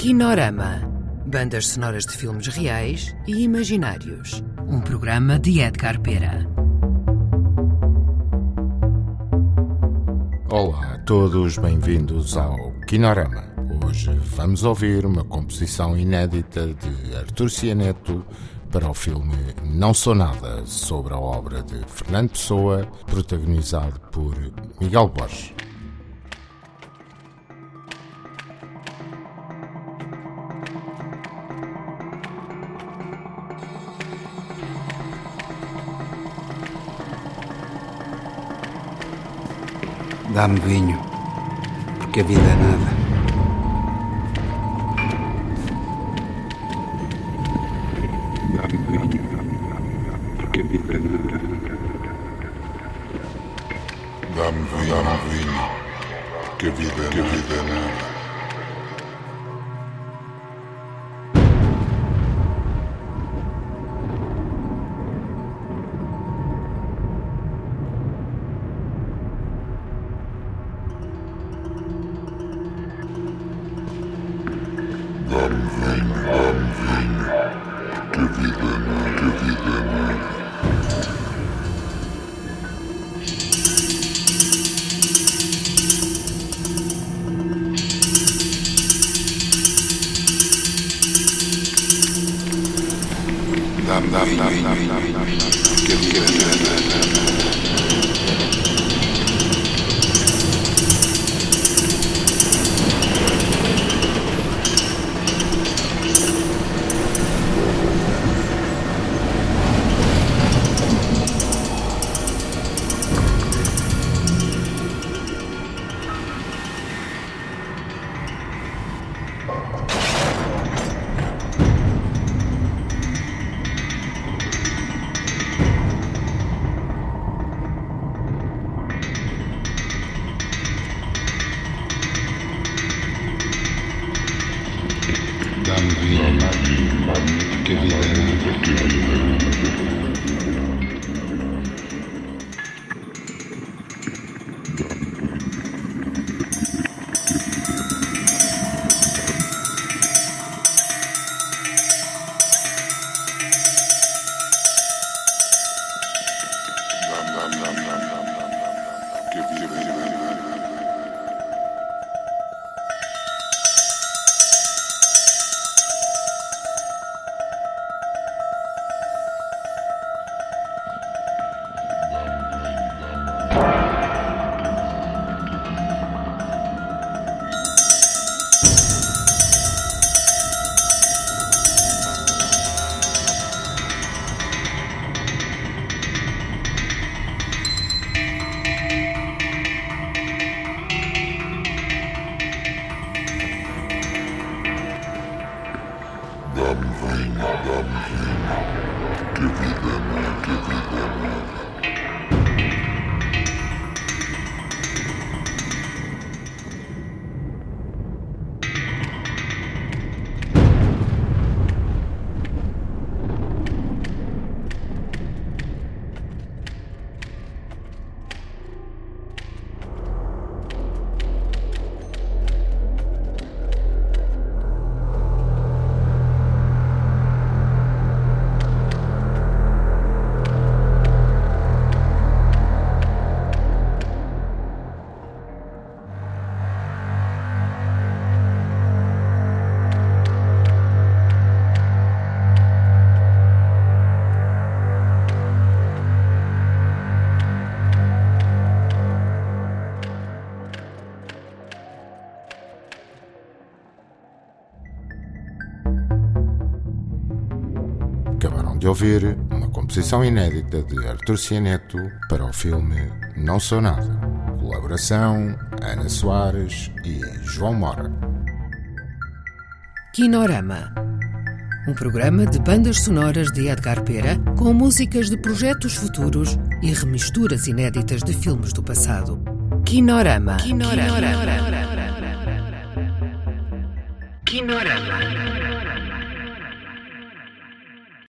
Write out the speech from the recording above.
Kinorama. Bandas sonoras de filmes reais e imaginários. Um programa de Edgar Pera. Olá a todos, bem-vindos ao Kinorama. Hoje vamos ouvir uma composição inédita de Artur Cianeto para o filme Não Sou Nada, sobre a obra de Fernando Pessoa, protagonizado por Miguel Borges. Dá-me vinho, porque a vida é nada. Dá-me vinho, porque a vida é nada. Dá-me vinho, dá-me vinho, que a vida, que a vida é nada. Lamvin, Lamvin, gewinnen, gewinnen. Lam, lam, lam, lam, lam, lam, lam, gewinnen. sanguinari, che vive Dumpling, dumpling, give me them, give me them. De ouvir uma composição inédita de Artur Cianeto para o filme Não Sou Nada. Colaboração Ana Soares e João Mora. Kinorama. Um programa de bandas sonoras de Edgar Pera com músicas de projetos futuros e remisturas inéditas de filmes do passado. Kinorama. Kinorama. Kinorama.